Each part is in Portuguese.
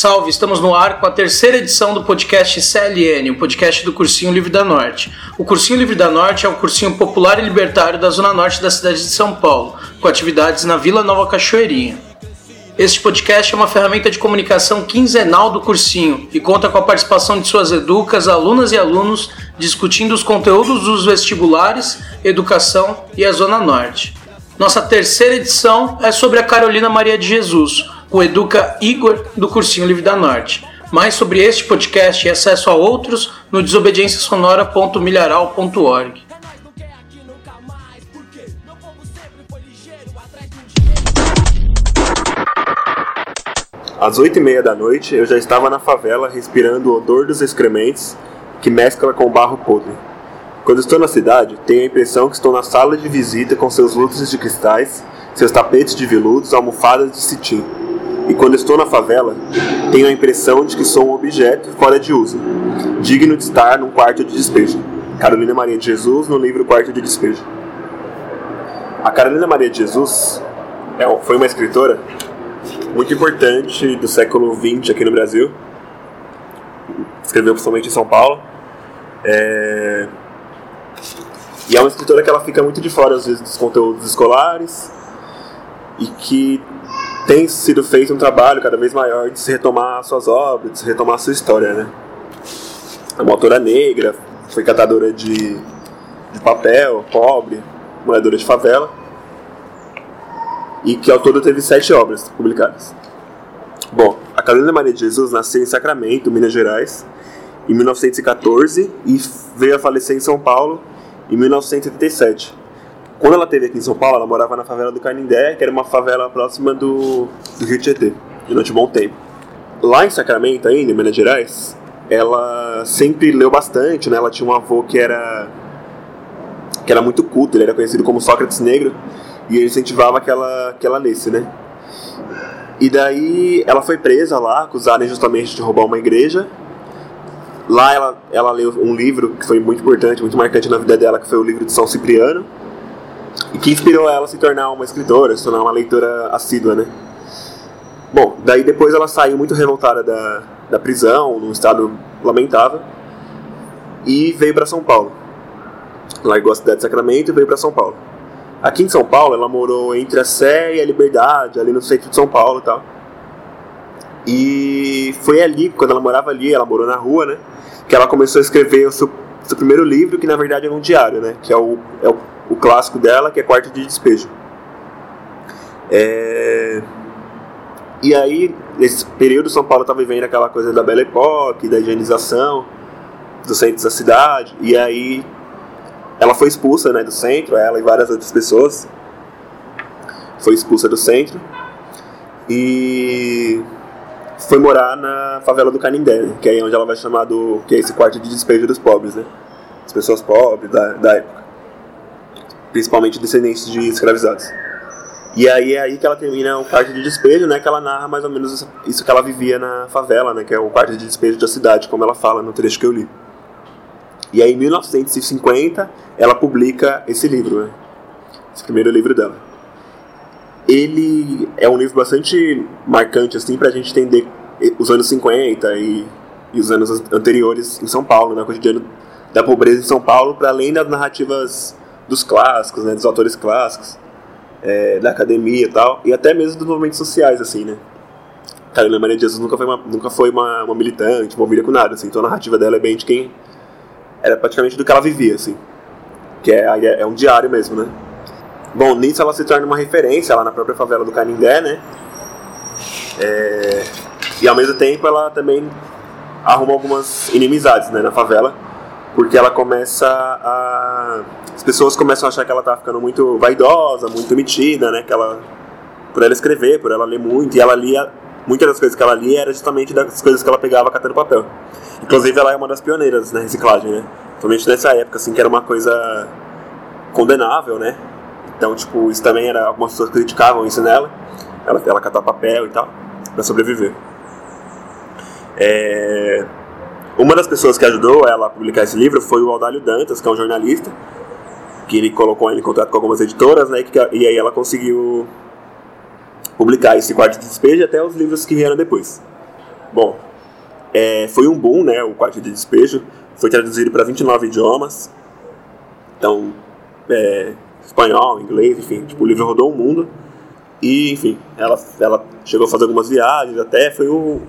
Salve, estamos no ar com a terceira edição do podcast CLN, o podcast do Cursinho Livre da Norte. O Cursinho Livre da Norte é o cursinho popular e libertário da zona norte da cidade de São Paulo, com atividades na Vila Nova Cachoeirinha. Este podcast é uma ferramenta de comunicação quinzenal do cursinho e conta com a participação de suas educas, alunas e alunos discutindo os conteúdos dos vestibulares, educação e a Zona Norte. Nossa terceira edição é sobre a Carolina Maria de Jesus, o Educa Igor do Cursinho Livre da Norte. Mais sobre este podcast e acesso a outros no desobediênciasonora.milharal.org. Às oito e meia da noite, eu já estava na favela respirando o odor dos excrementos que mescla com o barro podre. Quando estou na cidade, tenho a impressão que estou na sala de visita com seus lustres de cristais, seus tapetes de veludos, almofadas de cetim. E quando estou na favela, tenho a impressão de que sou um objeto fora de uso, digno de estar num quarto de despejo. Carolina Maria de Jesus, no livro Quarto de Despejo. A Carolina Maria de Jesus é foi uma escritora muito importante do século XX aqui no Brasil. Escreveu principalmente em São Paulo. É... E é uma escritora que ela fica muito de fora, às vezes, dos conteúdos escolares e que tem sido feito um trabalho cada vez maior de se retomar suas obras, de se retomar sua história, né? É uma autora negra, foi catadora de, de papel, pobre, moradora de favela e que ao todo teve sete obras publicadas. Bom, a Carolina Maria de Jesus nasceu em Sacramento, Minas Gerais, em 1914 e veio a falecer em São Paulo em 1987. Quando ela esteve aqui em São Paulo, ela morava na favela do Canindé, que era uma favela próxima do, do Rio Tietê, durante um bom tempo. Lá em Sacramento, ainda, em Minas Gerais, ela sempre leu bastante, né? Ela tinha um avô que era que era muito culto, ele era conhecido como Sócrates Negro, e ele incentivava que ela, que ela lesse, né? E daí ela foi presa lá, acusada justamente de roubar uma igreja. Lá ela, ela leu um livro que foi muito importante, muito marcante na vida dela, que foi o livro de São Cipriano. E que inspirou ela a se tornar uma escritora, se tornar uma leitora assídua, né? Bom, daí depois ela saiu muito revoltada da, da prisão, num estado lamentável, e veio para São Paulo. Largou a cidade de Sacramento e veio para São Paulo. Aqui em São Paulo, ela morou entre a Sé e a Liberdade, ali no centro de São Paulo e tal. E foi ali, quando ela morava ali, ela morou na rua, né? Que ela começou a escrever o seu, seu primeiro livro, que na verdade é um diário, né? Que é o, é o, o clássico dela, que é Quarto de Despejo. É... E aí, nesse período, São Paulo estava vivendo aquela coisa da Belle Époque, da higienização dos centros da cidade. E aí ela foi expulsa né, do centro, ela e várias outras pessoas. Foi expulsa do centro. E foi morar na favela do Canindé, né, que é onde ela vai chamar do. que é esse quarto de despejo dos pobres, né? As pessoas pobres da, da época. Principalmente descendentes de escravizados. E aí é aí que ela termina o quarto de despejo, né? Que ela narra mais ou menos isso que ela vivia na favela, né? Que é o quarto de despejo da cidade, como ela fala no trecho que eu li. E aí, em 1950, ela publica esse livro, né? esse primeiro livro dela. Ele é um livro bastante marcante, assim, para a gente entender os anos 50 e, e, os anos anteriores em São Paulo, né? o cotidiano da pobreza em São Paulo, para além das narrativas dos clássicos, né? dos autores clássicos, é, da academia e tal, e até mesmo dos movimentos sociais, assim, né? Carolina Maria de Jesus nunca foi uma, nunca foi uma, uma militante, envolvida com nada, assim, então a narrativa dela é bem de quem era praticamente do que ela vivia, assim. Que é, é um diário mesmo, né? Bom, nisso ela se torna uma referência lá na própria favela do Canindé, né? É, e ao mesmo tempo ela também arruma algumas inimizades né, na favela, porque ela começa a. As pessoas começam a achar que ela tá ficando muito vaidosa, muito metida, né? Que ela, por ela escrever, por ela ler muito, e ela lia. Muitas das coisas que ela lia era justamente das coisas que ela pegava catando papel. Inclusive, ela é uma das pioneiras na reciclagem, né? Principalmente nessa época, assim, que era uma coisa condenável, né? Então, tipo, isso também era. Algumas pessoas criticavam isso nela. Ela, ela catar papel e tal, pra sobreviver. É... Uma das pessoas que ajudou ela a publicar esse livro foi o Aldalho Dantas, que é um jornalista, que ele colocou ela em contato com algumas editoras, né? E, aí ela conseguiu publicar esse quarto de despejo até os livros que vieram depois. Bom, é, foi um boom, né? O Quarto de Despejo. Foi traduzido para 29 idiomas. Então, é, espanhol, inglês, enfim, tipo, o livro rodou o mundo. E, enfim, ela, ela chegou a fazer algumas viagens, até foi um,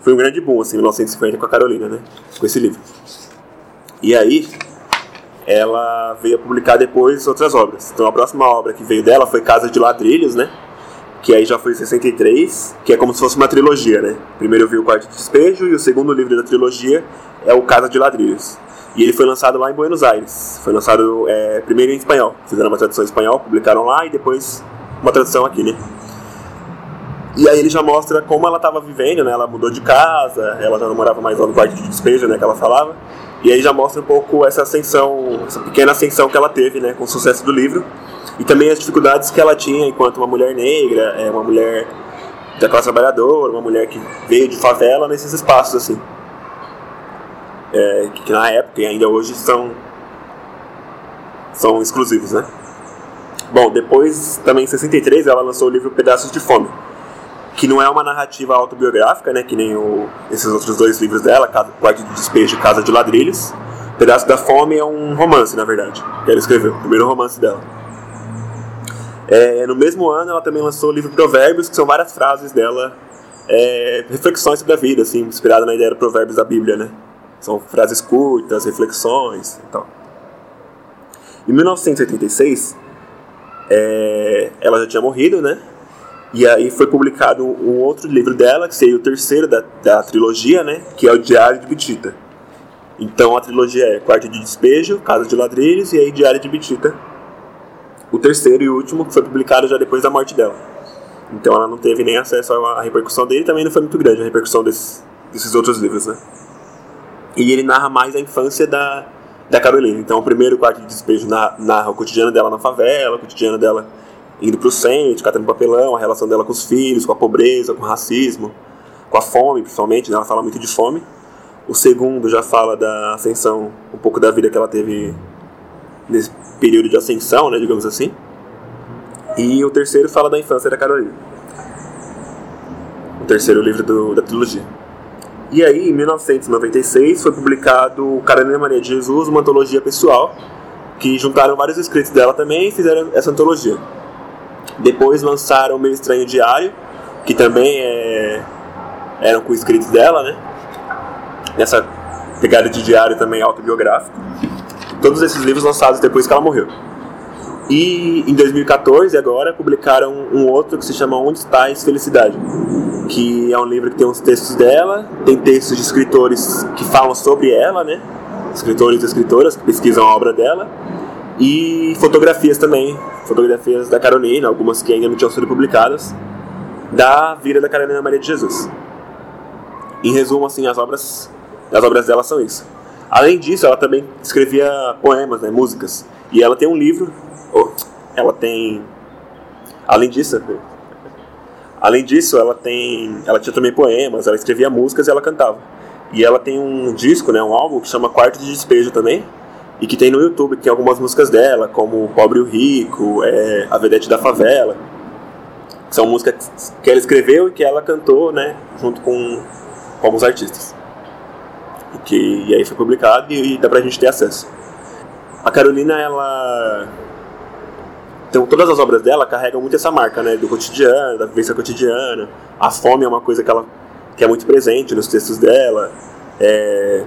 foi um grande boom, assim, em 1950 com a Carolina, né? Com esse livro. E aí, ela veio a publicar depois outras obras. Então, a próxima obra que veio dela foi Casa de Ladrilhos, né? Que aí já foi em 63, que é como se fosse uma trilogia, né? Primeiro eu vi o Quarto de Despejo e o segundo livro da trilogia é o Casa de Ladrilhos. E ele foi lançado lá em Buenos Aires. Foi lançado é, primeiro em espanhol. Fizeram uma tradução em espanhol, publicaram lá e depois uma tradução aqui, né? E aí ele já mostra como ela estava vivendo, né? Ela mudou de casa, ela já não morava mais lá no quarto de despejo, né? Que ela falava. E aí já mostra um pouco essa ascensão, essa pequena ascensão que ela teve, né? Com o sucesso do livro. E também as dificuldades que ela tinha enquanto uma mulher negra, é, uma mulher da classe trabalhadora, uma mulher que veio de favela nesses espaços, assim é, que na época e ainda hoje são, são exclusivos, né? Bom, depois, também em 63, ela lançou o livro Pedaços de Fome, que não é uma narrativa autobiográfica, né, que nem o, esses outros dois livros dela, Quarto de Despejo e Casa de Ladrilhos. Pedaço da Fome é um romance, na verdade, que ela escreveu, o primeiro romance dela. É, no mesmo ano, ela também lançou o livro Provérbios, que são várias frases dela, é, reflexões sobre a vida, assim, inspirada na ideia do Provérbios da Bíblia, né? São frases curtas, reflexões e tal. Em 1986, é, ela já tinha morrido, né? E aí foi publicado um outro livro dela, que seria o terceiro da, da trilogia, né? Que é o Diário de Bitita. Então a trilogia é Quarto de Despejo, Casa de Ladrilhos e aí Diário de Bitita. O terceiro e último que foi publicado já depois da morte dela. Então ela não teve nem acesso à repercussão dele, também não foi muito grande a repercussão desses, desses outros livros, né? E ele narra mais a infância da, da Carolina. Então, o primeiro quarto de despejo narra, narra o cotidiano dela na favela, o cotidiano dela indo pro centro, catando papelão, a relação dela com os filhos, com a pobreza, com o racismo, com a fome, principalmente. Né? Ela fala muito de fome. O segundo já fala da ascensão, um pouco da vida que ela teve nesse período de ascensão, né, digamos assim. E o terceiro fala da infância da Carolina. O terceiro livro do, da trilogia. E aí, em 1996, foi publicado Carolina Maria de Jesus, uma antologia pessoal, que juntaram vários escritos dela também e fizeram essa antologia. Depois lançaram o Meio Estranho Diário, que também é... eram com escritos dela, né? Nessa pegada de diário também autobiográfico. Todos esses livros lançados depois que ela morreu. E em 2014, agora, publicaram um outro que se chama Onde Está Felicidade, que é um livro que tem uns textos dela, tem textos de escritores que falam sobre ela, né? Escritores e escritoras que pesquisam a obra dela, e fotografias também, fotografias da Carolina, algumas que ainda não tinham sido publicadas, da vida da Carolina Maria de Jesus. Em resumo, assim, as obras, as obras dela são isso. Além disso, ela também escrevia poemas, né, músicas. E ela tem um livro ela tem. Além disso, além disso, ela tem, ela tinha também poemas, ela escrevia músicas e ela cantava. E ela tem um disco, né, um álbum que chama Quarto de Despejo também, e que tem no YouTube, que tem algumas músicas dela, como Pobre e o Rico, é, A Vedete da Favela. São músicas que ela escreveu e que ela cantou, né, junto com, com alguns artistas. E, que, e aí foi publicado e, e dá pra gente ter acesso. A Carolina, ela então, todas as obras dela carregam muito essa marca, né? Do cotidiano, da vivência cotidiana. A fome é uma coisa que ela que é muito presente nos textos dela. É,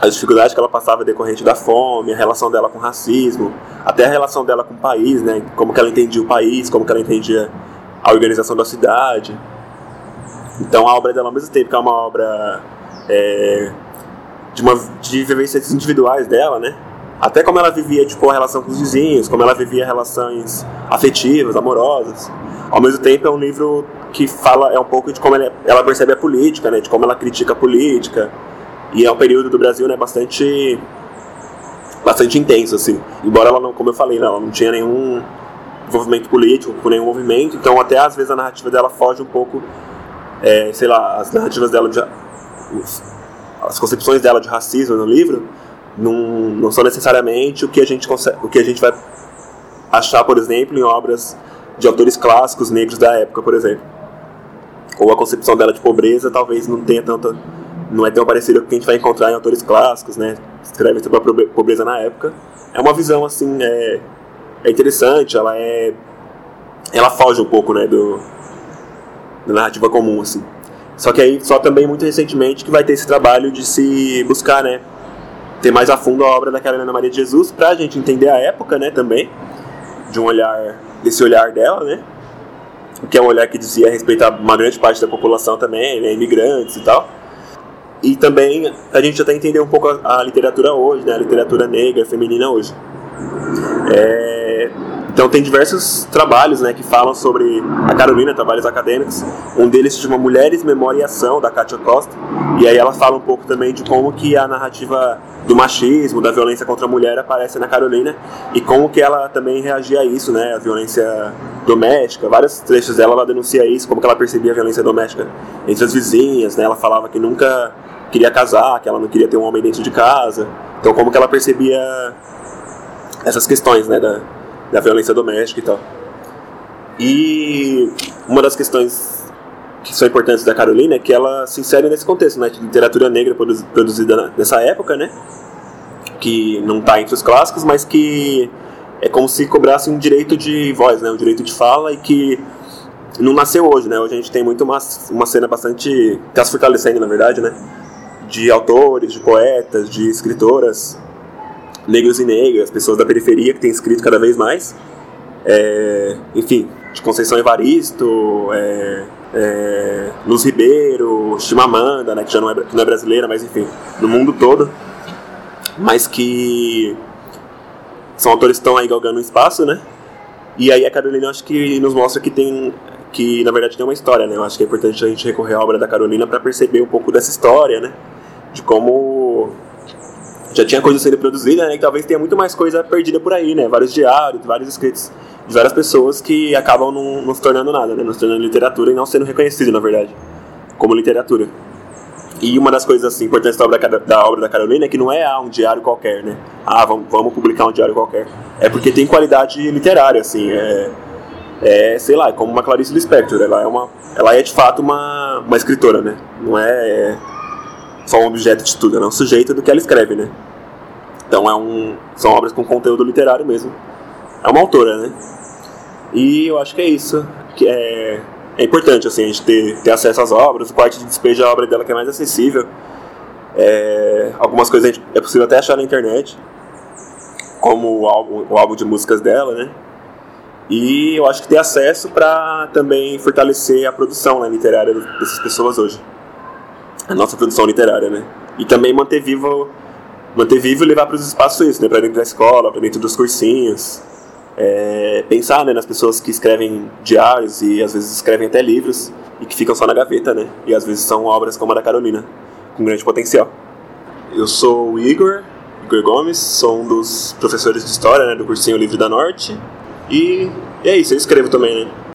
as dificuldades que ela passava decorrente da fome, a relação dela com o racismo, até a relação dela com o país, né? Como que ela entendia o país, como que ela entendia a organização da cidade. Então, a obra dela, ao mesmo tempo que é uma obra é, de, uma, de vivências individuais dela, né? Até como ela vivia tipo, a relação com os vizinhos, como ela vivia relações afetivas, amorosas. Ao mesmo tempo é um livro que fala é um pouco de como ela, ela percebe a política, né, de como ela critica a política. E é um período do Brasil né, bastante bastante intenso assim. Embora ela não, como eu falei, né, ela não tinha nenhum envolvimento político com nenhum movimento, então até às vezes a narrativa dela foge um pouco, é, sei lá, as narrativas dela de, as concepções dela de racismo no livro não, não são necessariamente o que a gente consegue, o que a gente vai achar, por exemplo, em obras de autores clássicos negros da época, por exemplo. ou a concepção dela de pobreza talvez não tenha tanta não é tão parecido com o que a gente vai encontrar em autores clássicos, né? Escrevem sobre a pobreza na época. É uma visão assim, é, é interessante, ela é ela foge um pouco, né, do da narrativa comum assim. Só que aí só também muito recentemente que vai ter esse trabalho de se buscar, né, ter mais a fundo a obra da Carolina Maria de Jesus para a gente entender a época, né, também de um olhar desse olhar dela, né, que é um olhar que dizia respeitar uma grande parte da população também, né, imigrantes e tal e também a gente até entender um pouco a, a literatura hoje, né? A literatura negra, feminina hoje. É, então tem diversos trabalhos né, que falam sobre a Carolina, trabalhos acadêmicos. Um deles se chama Mulheres, Memória e Ação, da Katia Costa. E aí ela fala um pouco também de como que a narrativa do machismo, da violência contra a mulher aparece na Carolina e como que ela também reagia a isso, né? A violência doméstica. Vários trechos dela ela denuncia isso, como que ela percebia a violência doméstica entre as vizinhas, né? Ela falava que nunca queria casar, que ela não queria ter um homem dentro de casa. Então como que ela percebia essas questões, né, da, da violência doméstica e tal. E uma das questões que são importantes da Carolina é que ela se insere nesse contexto, né, de literatura negra produzida nessa época, né, que não está entre os clássicos, mas que é como se cobrasse um direito de voz, né, um direito de fala e que não nasceu hoje, né, hoje a gente tem muito uma, uma cena bastante, está se fortalecendo na verdade, né, de autores, de poetas, de escritoras negros e negras, pessoas da periferia que têm escrito cada vez mais. É, enfim, de Conceição Evaristo, é, é, Luz Ribeiro, Chimamanda, né, que já não é, que não é brasileira, mas enfim, no mundo todo. Mas que são autores que estão aí galgando um espaço, né? E aí a Carolina acho que nos mostra que tem que na verdade tem uma história, né? Eu acho que é importante a gente recorrer à obra da Carolina para perceber um pouco dessa história, né? De como já tinha coisa sendo produzida, né? E talvez tenha muito mais coisa perdida por aí, né? Vários diários, vários escritos de várias pessoas que acabam não, não se tornando nada, né? Não se tornando literatura e não sendo reconhecido, na verdade, como literatura. E uma das coisas assim, importantes da obra da, obra da Carolina é que não é ah, um diário qualquer, né? Ah, vamos, vamos publicar um diário qualquer. É porque tem qualidade literária, assim. É, é sei lá, é como uma Clarice Lispector. Ela é, uma, ela é de fato uma, uma escritora, né? Não é, é só um objeto de estudo, é um sujeito do que ela escreve, né? Então é um, são obras com conteúdo literário mesmo. É uma autora, né? E eu acho que é isso. Que é, é importante assim, a gente ter, ter acesso às obras. O quarto de despejo é a obra dela que é mais acessível. É, algumas coisas gente, é possível até achar na internet, como o álbum, o álbum de músicas dela, né? E eu acho que ter acesso para também fortalecer a produção né, literária dessas pessoas hoje a nossa produção literária, né? E também manter vivo, manter vivo e levar para os espaços isso, né? Para dentro da escola, para dentro dos cursinhos. É, pensar né, nas pessoas que escrevem diários e às vezes escrevem até livros e que ficam só na gaveta, né? E às vezes são obras como a da Carolina, com grande potencial. Eu sou o Igor, Igor Gomes, sou um dos professores de História né, do cursinho Livre da Norte. E, e é isso, eu escrevo também, né?